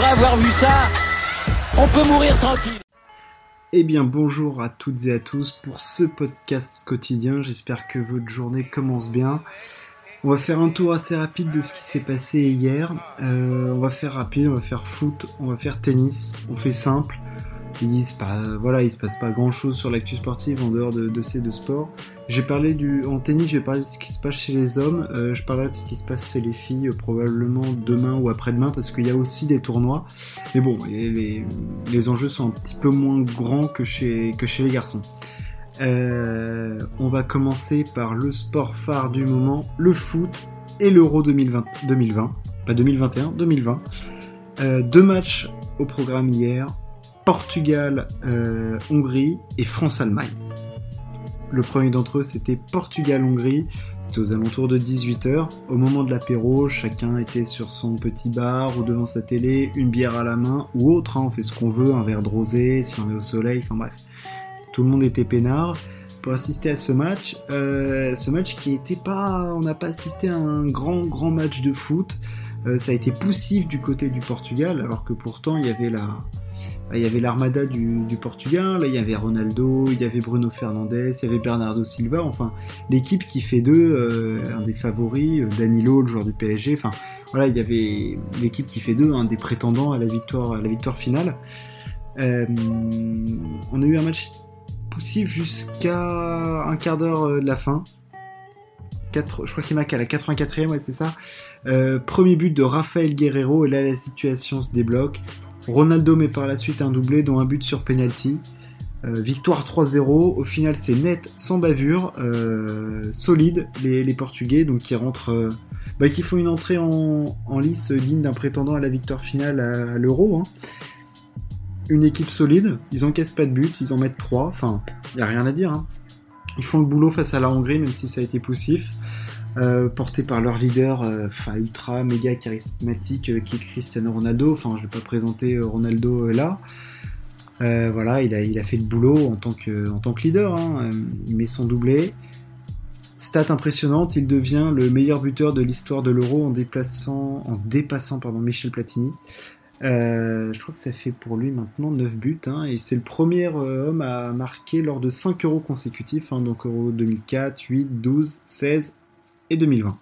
Après avoir vu ça, on peut mourir tranquille. Eh bien bonjour à toutes et à tous pour ce podcast quotidien, j'espère que votre journée commence bien. On va faire un tour assez rapide de ce qui s'est passé hier. Euh, on va faire rapide, on va faire foot, on va faire tennis, on fait simple. Il se passe, voilà, il se passe pas grand chose sur l'actu sportive en dehors de, ces deux sports. J'ai parlé du, en tennis, j'ai parlé de ce qui se passe chez les hommes. Euh, je parlerai de ce qui se passe chez les filles euh, probablement demain ou après-demain parce qu'il y a aussi des tournois. Mais bon, les, enjeux sont un petit peu moins grands que chez, que chez les garçons. Euh, on va commencer par le sport phare du moment, le foot et l'Euro 2020, 2020, pas 2021, 2020. deux matchs au programme hier. Portugal-Hongrie et France-Allemagne. Le premier d'entre eux, c'était Portugal-Hongrie. C'était aux alentours de 18h. Au moment de l'apéro, chacun était sur son petit bar ou devant sa télé, une bière à la main ou autre. Hein. on fait ce qu'on veut, un verre de rosé, si on est au soleil, enfin bref. Tout le monde était peinard pour assister à ce match. Euh, ce match qui était pas, on n'a pas assisté à un grand grand match de foot. Euh, ça a été poussif du côté du Portugal, alors que pourtant il y avait la, il y avait l'armada du, Portugal, là, il y avait Ronaldo, il y avait Bruno Fernandes, il y avait Bernardo Silva, enfin l'équipe qui fait d'eux euh, un des favoris, euh, Danilo, le joueur du PSG, enfin voilà, il y avait l'équipe qui fait d'eux un des prétendants à la victoire, à la victoire finale. Euh, on a eu un match poussif jusqu'à un quart d'heure de la fin. 4, je crois qu'il marque à la 84e, ouais, c'est ça. premier but de Rafael Guerrero, et là la situation se débloque. Ronaldo met par la suite un doublé, dont un but sur penalty. Euh, victoire 3-0. Au final, c'est net, sans bavure, euh, solide les, Portugais, donc qui rentrent, euh, bah, qui font une entrée en, lice digne d'un prétendant à la victoire finale à, l'Euro. Hein. Une équipe solide, ils encaissent pas de but, ils en mettent 3, enfin, il y a rien à dire. Hein. Ils font le boulot face à la Hongrie, même si ça a été poussif. Euh, porté par leur leader, euh, ultra méga charismatique, euh, qui est Cristiano Ronaldo. Enfin, je vais pas présenter Ronaldo là. voilà, il a, fait le boulot en tant que, leader. Hein. Il met son doublé. Stat impressionnante, il devient le meilleur buteur de l'histoire de l'Euro en dépassant pardon, Michel Platini. je crois que ça fait pour lui maintenant 9 buts, hein, et c'est le premier homme à marquer lors de 5 euros consécutifs, hein, donc Euro 2004, 8, 12, 16 et 2020.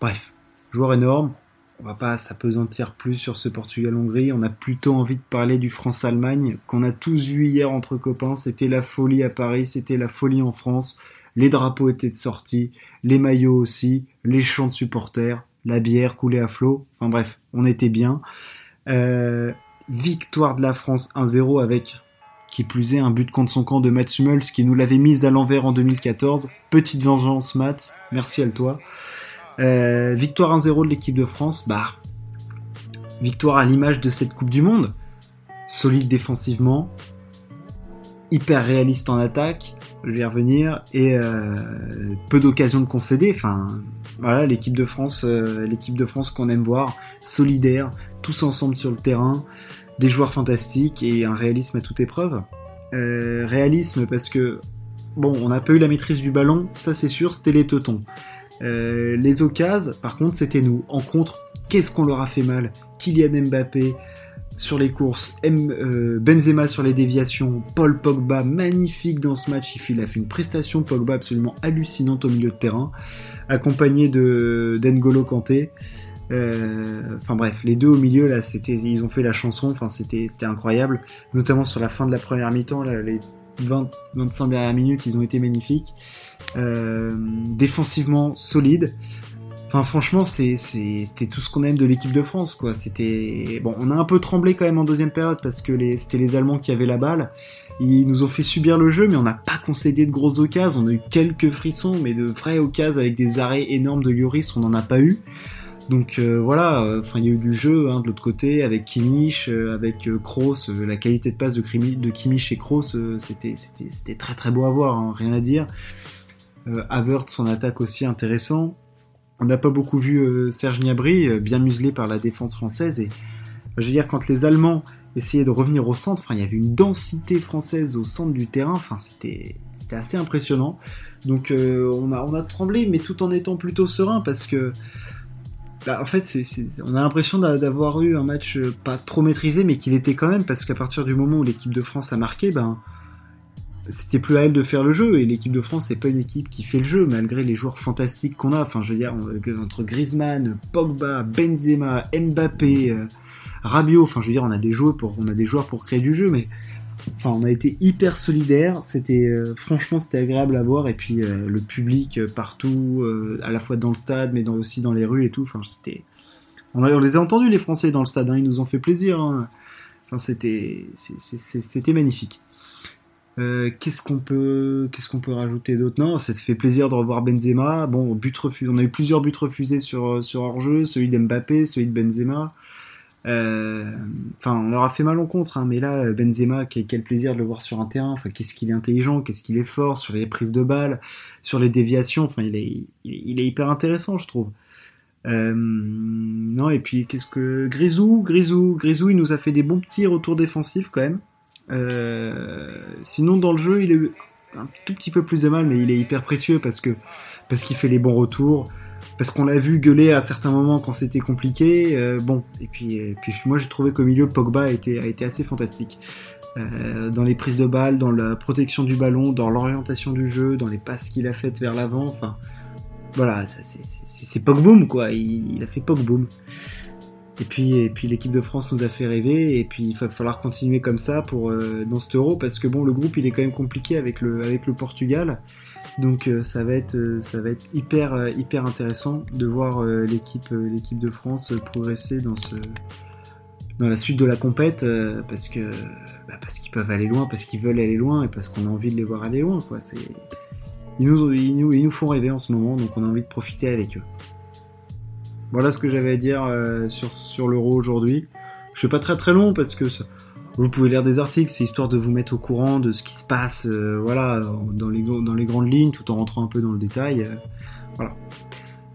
Bref, joueur énorme. On va pas s'apesantir plus sur ce Portugal-Hongrie. On a plutôt envie de parler du France-Allemagne qu'on a tous vu hier entre copains. C'était la folie à Paris, c'était la folie en France. Les drapeaux étaient de sortie, les maillots aussi, les chants de supporters, la bière coulait à flot. Enfin bref, on était bien. Euh, victoire de la France 1-0 avec qui plus est, un but contre son camp de Mats Hummels qui nous l'avait mise à l'envers en 2014. Petite vengeance, Mats. Merci à toi. Euh, victoire 1-0 de l'équipe de France. Bah, victoire à l'image de cette Coupe du Monde. Solide défensivement. Hyper réaliste en attaque. Je vais y revenir. Et euh, peu d'occasions de concéder. Enfin, voilà, l'équipe de France, euh, l'équipe de France qu'on aime voir. Solidaire. Tous ensemble sur le terrain des joueurs fantastiques et un réalisme à toute épreuve. Euh, réalisme parce que, bon, on n'a pas eu la maîtrise du ballon, ça c'est sûr, c'était les teutons. Euh, les occasions, par contre, c'était nous. En contre, qu'est-ce qu'on leur a fait mal? Kylian Mbappé sur les courses, euh, Benzema sur les déviations, Paul Pogba magnifique dans ce match. Il a fait une prestation Pogba absolument hallucinante au milieu de terrain, accompagné de d'Engolo Kanté. Euh, enfin bref, les deux au milieu là, c'était, ils ont fait la chanson. Enfin c'était, c'était incroyable, notamment sur la fin de la première mi-temps, les 20-25 dernières minutes, ils ont été magnifiques. Euh, défensivement solide. Enfin, franchement, c'est, c'était tout ce qu'on aime de l'équipe de France, quoi. C'était bon, on a un peu tremblé quand même en deuxième période parce que c'était les Allemands qui avaient la balle. Ils nous ont fait subir le jeu, mais on n'a pas concédé de grosses occasions. On a eu quelques frissons, mais de vraies occasions avec des arrêts énormes de Lloris, on n'en a pas eu. Donc euh, voilà, euh, enfin il y a eu du jeu hein, de l'autre côté avec Kimmich, euh, avec Kroos, la qualité de passe de, Kimmich et Kroos, c'était c'était très très beau à voir, hein, rien à dire. Havertz son attaque aussi intéressant. On n'a pas beaucoup vu Serge Gnabry, bien muselé par la défense française et je veux dire quand les Allemands essayaient de revenir au centre, enfin il y avait une densité française au centre du terrain, enfin c'était c'était assez impressionnant. Donc on a on a tremblé mais tout en étant plutôt serein parce que bah, en fait, on a l'impression d'avoir eu un match euh, pas trop maîtrisé, mais qu'il était quand même, parce qu'à partir du moment où l'équipe de France a marqué, ben, c'était plus à elle de faire le jeu. Et l'équipe de France, c'est pas une équipe qui fait le jeu, malgré les joueurs fantastiques qu'on a. Enfin, je veux dire, entre Griezmann, Pogba, Benzema, Mbappé, euh, Rabiot. Enfin, je veux dire, on a des joueurs pour créer du jeu, mais enfin, on a été hyper solidaires. C'était, euh, franchement, c'était agréable à voir. Et puis, euh, le public partout, à la fois dans le stade, mais aussi dans les rues et tout. Enfin, c'était, on, les a entendus les Français dans le stade. Hein, ils nous ont fait plaisir. Hein. Enfin, c'était, c'était magnifique. Euh, qu'est-ce qu'on peut, qu'est-ce qu'on peut rajouter d'autre? Non, ça fait plaisir de revoir Benzema. Bon, but refusé. On a eu plusieurs buts refusés sur sur hors-jeu, celui d'Mbappé, celui de Benzema. Euh, enfin, on leur a fait mal en contre, hein, mais là, Benzema, quel, plaisir de le voir sur un terrain. Enfin, qu'est-ce qu'il est intelligent, qu'est-ce qu'il est fort sur les prises de balles, sur les déviations. Enfin, il est, hyper intéressant, je trouve. Euh, non, et puis qu'est-ce que Grisou, Grisou, Grisou, il nous a fait des bons petits retours défensifs quand même. Euh, sinon, dans le jeu, il est un tout petit peu plus de mal, mais il est hyper précieux parce que parce qu'il fait les bons retours, parce qu'on l'a vu gueuler à certains moments quand c'était compliqué. Euh, bon, et puis, puis moi j'ai trouvé qu'au milieu Pogba a été, a été assez fantastique. Euh, dans les prises de balles, dans la protection du ballon, dans l'orientation du jeu, dans les passes qu'il a faites vers l'avant. Enfin, voilà, c'est Pogboom quoi. Il, il, a fait Pogboom. Et puis, et puis l'équipe de France nous a fait rêver. Et puis il va falloir continuer comme ça pour euh, dans cet Euro parce que bon, le groupe il est quand même compliqué avec le avec le Portugal. Donc euh, ça va être euh, ça va être hyper hyper intéressant de voir l'équipe l'équipe de France progresser dans ce dans la suite de la compète parce que bah, parce qu'ils peuvent aller loin, parce qu'ils veulent aller loin et parce qu'on a envie de les voir aller loin ils nous, ils nous ils nous font rêver en ce moment donc on a envie de profiter avec eux. Voilà ce que j'avais à dire euh, sur, sur l'euro aujourd'hui. Je suis pas très très long parce que vous pouvez lire des articles, c'est histoire de vous mettre au courant de ce qui se passe euh, voilà, dans les, grandes lignes tout en rentrant un peu dans le détail. Euh, voilà.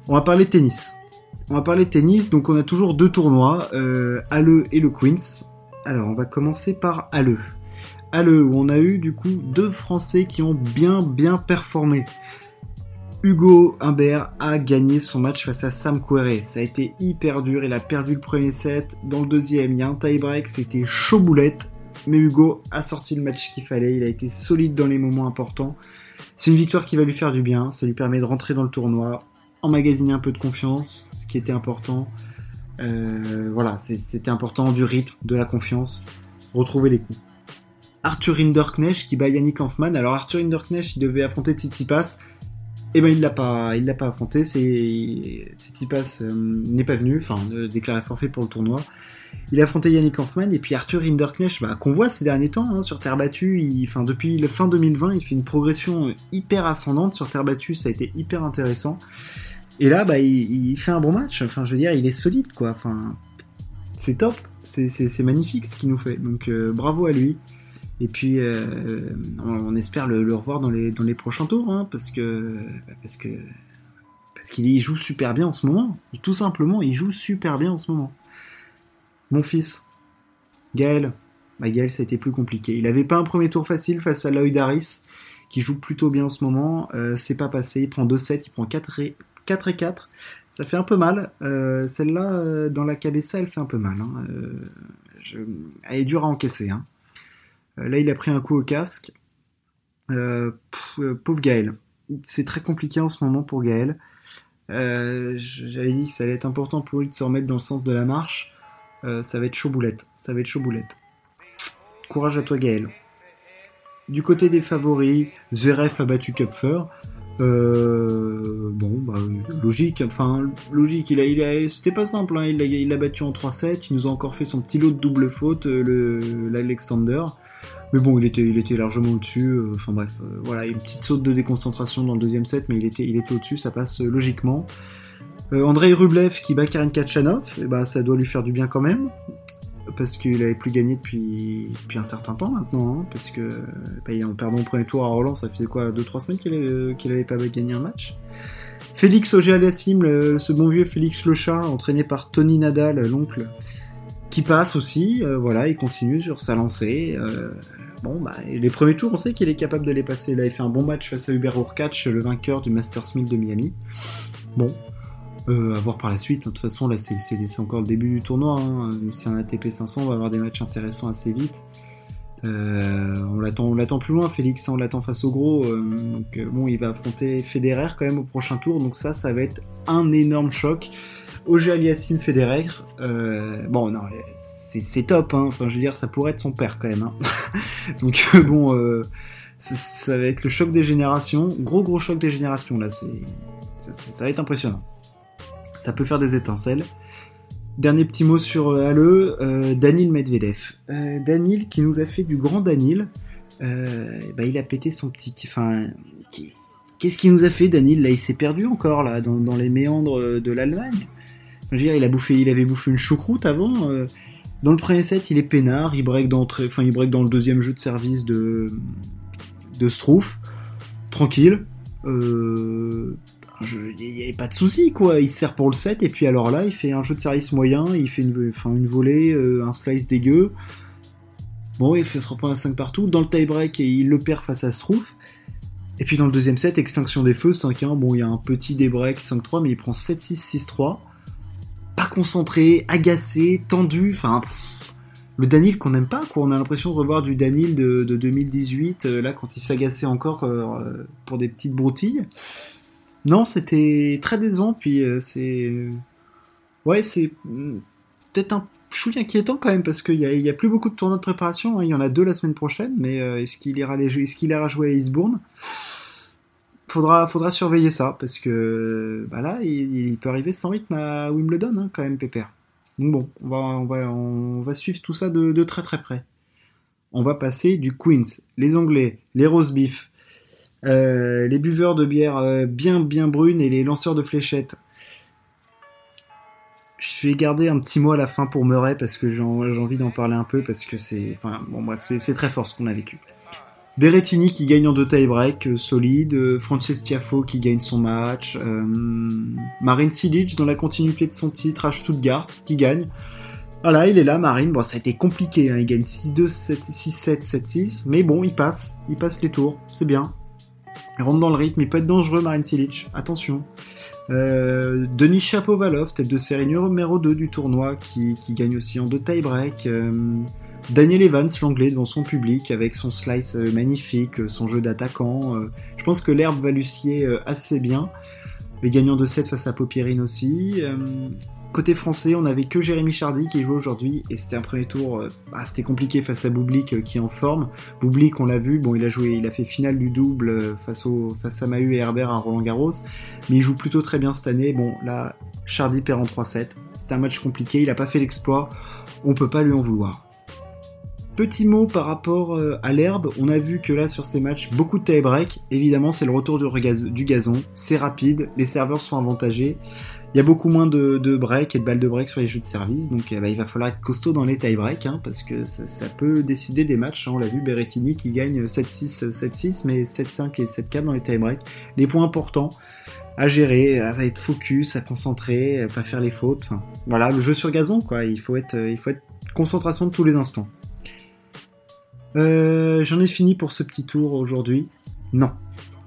On va parler tennis. On va parler tennis, donc on a toujours deux tournois, euh, et le Queens. Alors on va commencer par Halle. Halle où on a eu du coup deux Français qui ont bien bien performé. Hugo Humbert a gagné son match face à Sam Querrey. Ça a été hyper dur, il a perdu le premier set. Dans le deuxième, il y a un tie-break, c'était chaud boulette. Mais Hugo a sorti le match qu'il fallait, il a été solide dans les moments importants. C'est une victoire qui va lui faire du bien, ça lui permet de rentrer dans le tournoi, emmagasiner un peu de confiance, ce qui était important. Euh, voilà, c'était important du rythme, de la confiance, retrouver les coups. Arthur Hinderknecht qui bat Yannick Hanfman. Alors Arthur Hinderknecht, il devait affronter Tsitsipas. Eh ben il l'a pas, il l'a pas affronté. C'est Tsitsipas euh, n'est pas venu, enfin déclaré forfait pour le tournoi. Il a affronté Yannick Hanfmann et puis Arthur Hinderknecht, bah, qu'on voit ces derniers temps hein, sur terre battue. Il, depuis le fin 2020, il fait une progression hyper ascendante sur terre battue. Ça a été hyper intéressant. Et là, bah, il, fait un bon match. Enfin, je veux dire, il est solide, quoi. Enfin, c'est top. C'est magnifique ce qu'il nous fait. Donc, euh, bravo à lui. Et puis, euh, on, espère le, revoir dans les, dans les prochains tours, hein, parce que parce que parce qu'il joue super bien en ce moment. Tout simplement, il joue super bien en ce moment. Mon fils, Gaël. Bah, Gaël, ça a été plus compliqué. Il avait pas un premier tour facile face à Lloyd Harris, qui joue plutôt bien en ce moment. Euh, c'est pas passé. Il prend 2-7, il prend 4 et 4 et 4. Ça fait un peu mal. Euh, celle-là, dans la cabessa, elle fait un peu mal. Hein. Elle est dure à encaisser. Hein. Euh, là, il a pris un coup au casque. Euh, euh, pauvre Gaël. C'est très compliqué en ce moment pour Gaël. J'avais dit que ça allait être important pour lui de se remettre dans le sens de la marche. ça va être chaud boulette. Ça va être chaud. Courage à toi Gaël. Du côté des favoris, Zverev a battu Kupfer. bon, bah, logique, enfin, logique, il a, c'était pas simple, hein. il l'a battu en 3-7, il nous a encore fait son petit lot de double faute, l'Alexander. Mais bon, il était, il était largement au-dessus. Euh, enfin bref, euh, voilà, une petite saute de déconcentration dans le deuxième set, mais il était, il était au-dessus, ça passe euh, logiquement. Andrei Rublev qui bat Karen Kachanov, et eh bah, ben, ça doit lui faire du bien quand même. Parce qu'il avait plus gagné depuis, depuis un certain temps maintenant, hein, parce que bah, en perdant le premier tour à Roland, ça fait quoi 2-3 semaines qu'il avait, qu'il avait pas gagné un match. Félix Auger-Aliassime, ce bon vieux Félix Le Chat, entraîné par Tony Nadal, l'oncle, qui passe aussi, voilà, il continue sur sa lancée. Bon, bah, les premiers tours, on sait qu'il est capable de les passer. Là, il fait un bon match face à Hubert Hurkacz, le vainqueur du Masters 1000 de Miami. Bon. Euh, à voir par la suite. De toute façon, là, c'est encore le début du tournoi. Hein. C'est un ATP 500, on va avoir des matchs intéressants assez vite. Euh, on l'attend, on l'attend plus loin, Félix. Hein, on l'attend face au gros. Euh, donc euh, bon, il va affronter Federer quand même au prochain tour. Donc ça, ça va être un énorme choc. Auger Aliassime Federer. bon, non, c'est, top. Hein. Enfin, je veux dire, ça pourrait être son père quand même. Hein. donc bon, ça, ça, va être le choc des générations. Gros gros choc des générations là. Ça, ça va être impressionnant. Ça peut faire des étincelles. Dernier petit mot sur euh, Halle, euh, Danil Medvedev. Euh, Danil qui nous a fait du grand Danil. bah, il a pété son petit. Enfin, qu'est-ce qu'il nous a fait, Danil? Là, il s'est perdu encore là dans, les méandres de l'Allemagne. Je veux dire, il avait bouffé une choucroute avant. dans le premier set, il est peinard, il break dans, le deuxième jeu de service de de Struff, tranquille. Euh, il n'y avait pas de souci quoi. Il sert pour le set et puis alors là, il fait un jeu de service moyen, il fait une, volée, euh, un slice dégueu. Bon, il se reprendre à 5 partout. Dans le tie-break, il le perd face à Struff. Et puis dans le deuxième set, extinction des feux, 5-1. Bon, il y a un petit débreak 5-3, mais il prend 7-6, 6-3. Concentré, agacé, tendu. Enfin, le Danil qu'on n'aime pas, quoi. On a l'impression de revoir du Danil de, 2018, euh, là, quand il s'agaçait encore euh, pour des petites broutilles. Non, c'était très décevant, puis euh, c'est. Ouais, c'est hmm, peut-être un chouille inquiétant quand même, parce qu'il n'y a, a, plus beaucoup de tournois de préparation. Hein. Il y en a deux la semaine prochaine, mais est-ce qu'il ira, est qu'il ira jouer à Eastbourne? Faudra, faudra surveiller ça, parce que bah là, il, peut arriver sans rythme à Wimbledon, hein, quand même, Pépère. Donc bon, on va, va, va suivre tout ça de, très très près. On va passer du Queens, les Anglais, les Rose Beef, euh, les buveurs de bière euh, bien bien brunes et les lanceurs de fléchettes. Je vais garder un petit mot à la fin pour Murray parce que j'ai envie d'en parler un peu parce que c'est, c'est très fort ce qu'on a vécu. Berrettini qui gagne en deux tie-break, euh, solide. Frances Tiafo qui gagne son match. Marine Silic dans la continuité de son titre à Stuttgart qui gagne. Voilà, il est là, Marine. Bon, ça a été compliqué. Hein. Il gagne 6-2, 6-7, 7-6. Mais bon, il passe. Il passe les tours. C'est bien. Il rentre dans le rythme, il peut être dangereux, Marine Silic. Attention. Euh, Denis Chapovalov, tête de série numéro 2 du tournoi, qui, gagne aussi en deux tie-break. Euh, Daniel Evans, l'anglais, devant son public, avec son slice euh, magnifique, son jeu d'attaquant. je pense que l'herbe va assez bien. Les gagnants de 7 face à Popierine aussi. Côté français, on avait que Jérémy Chardy qui jouait aujourd'hui et c'était un premier tour, euh, bah, c'était compliqué face à Boublik euh, qui est en forme. Boublik, on l'a vu, bon, il a joué, il a fait finale du double euh, face, à Mahu et Herbert à Roland Garros, mais il joue plutôt très bien cette année. Bon, là, Chardy perd en 3-7. C'était un match compliqué, il a pas fait l'exploit, on peut pas lui en vouloir. Petit mot par rapport à l'herbe, on a vu que là sur ces matchs, beaucoup de tie-break. Évidemment, c'est le retour du gazon, c'est rapide, les serveurs sont avantagés. Il y a beaucoup moins de, de break et de balles de break sur les jeux de service, donc eh ben, il va falloir être costaud dans les tie-break, hein, parce que ça, peut décider des matchs. Hein. On l'a vu, Berrettini qui gagne 7-6, 7-6, mais 7-5 et 7-4 dans les tie-break. Les points importants à gérer, à être focus, à concentrer, à pas faire les fautes. Voilà, le jeu sur gazon, quoi. Il faut être, il faut être concentration de tous les instants. Euh, J'en ai fini pour ce petit tour aujourd'hui. Non,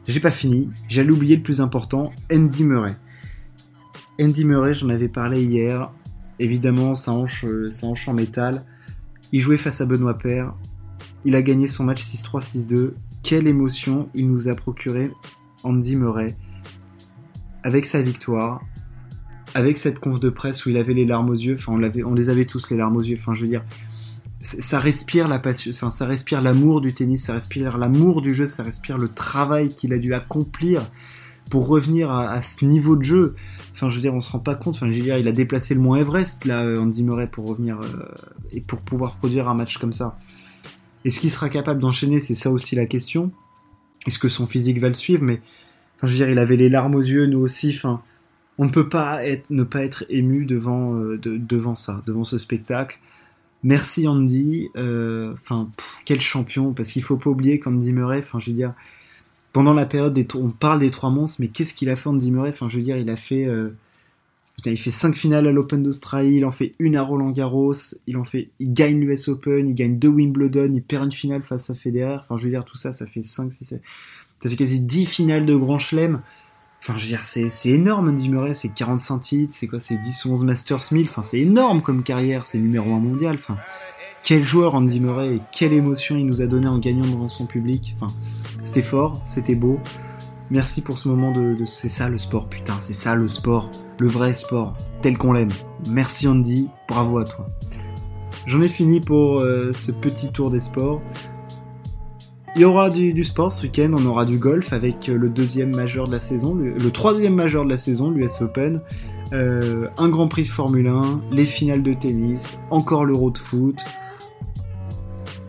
j'ai pas fini. J'allais oublier le plus important, Andy Murray. Andy Murray, j'en avais parlé hier. Évidemment, sa hanche, euh, en métal. Il jouait face à Benoît Père. Il a gagné son match 6-3, 6-2. Quelle émotion il nous a procuré, Andy Murray, avec sa victoire, avec cette conf de presse où il avait les larmes aux yeux. Enfin, on, on les avait tous les larmes aux yeux. Enfin, je veux dire, ça respire la passion, enfin, ça respire l'amour du tennis, ça respire l'amour du jeu, ça respire le travail qu'il a dû accomplir pour revenir à, ce niveau de jeu. Enfin, je veux dire, on se rend pas compte. Enfin, je veux dire, il a déplacé le Mont Everest là, Andy Murray, pour revenir euh, et pour pouvoir produire un match comme ça. Est-ce qu'il sera capable d'enchaîner? C'est ça aussi la question. Est-ce que son physique va le suivre? Mais enfin, je veux dire, il avait les larmes aux yeux, nous aussi. Enfin, on ne peut pas être, ne pas être ému devant, euh, devant ça, devant ce spectacle. Merci Andy. Euh, enfin, quel champion Parce qu'il faut pas oublier qu'Andy Murray, enfin, je veux dire pendant la période on parle des trois monstres, mais qu'est-ce qu'il a fait Andy Murray? Enfin, je veux dire, il a fait, euh, il fait cinq finales à l'Open d'Australie, il en fait une à Roland Garros, il en fait, gagne l'US Open, il gagne deux Wimbledon, il perd une finale face à Federer. Enfin, je veux dire, tout ça, ça fait 5, 6, ça fait quasi 10 finales de Grand Chelem. Enfin, je veux dire, c'est, énorme, Andy Murray, c'est 45 titres, c'est quoi, c'est 10 ou 11 Masters 1000, enfin, c'est énorme comme carrière, c'est numéro 1 mondial, enfin, quel joueur Andy Murray et quelle émotion il nous a donné en gagnant devant son public, enfin, c'était fort, c'était beau. Merci pour ce moment de, de c'est ça le sport, putain, c'est ça le sport, le vrai sport, tel qu'on l'aime. Merci Andy, bravo à toi. J'en ai fini pour euh, ce petit tour des sports. Il y aura du, sport ce week-end, on aura du golf avec euh, le deuxième majeur de la saison, le, le troisième majeur de la saison, l'US Open, euh, un Grand Prix de Formule 1, les finales de tennis, encore l'Euro de foot,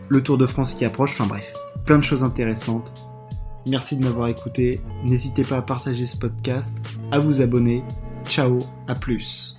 le Tour de France qui approche, enfin bref, plein de choses intéressantes. Merci de m'avoir écouté, n'hésitez pas à partager ce podcast, à vous abonner, ciao, à plus.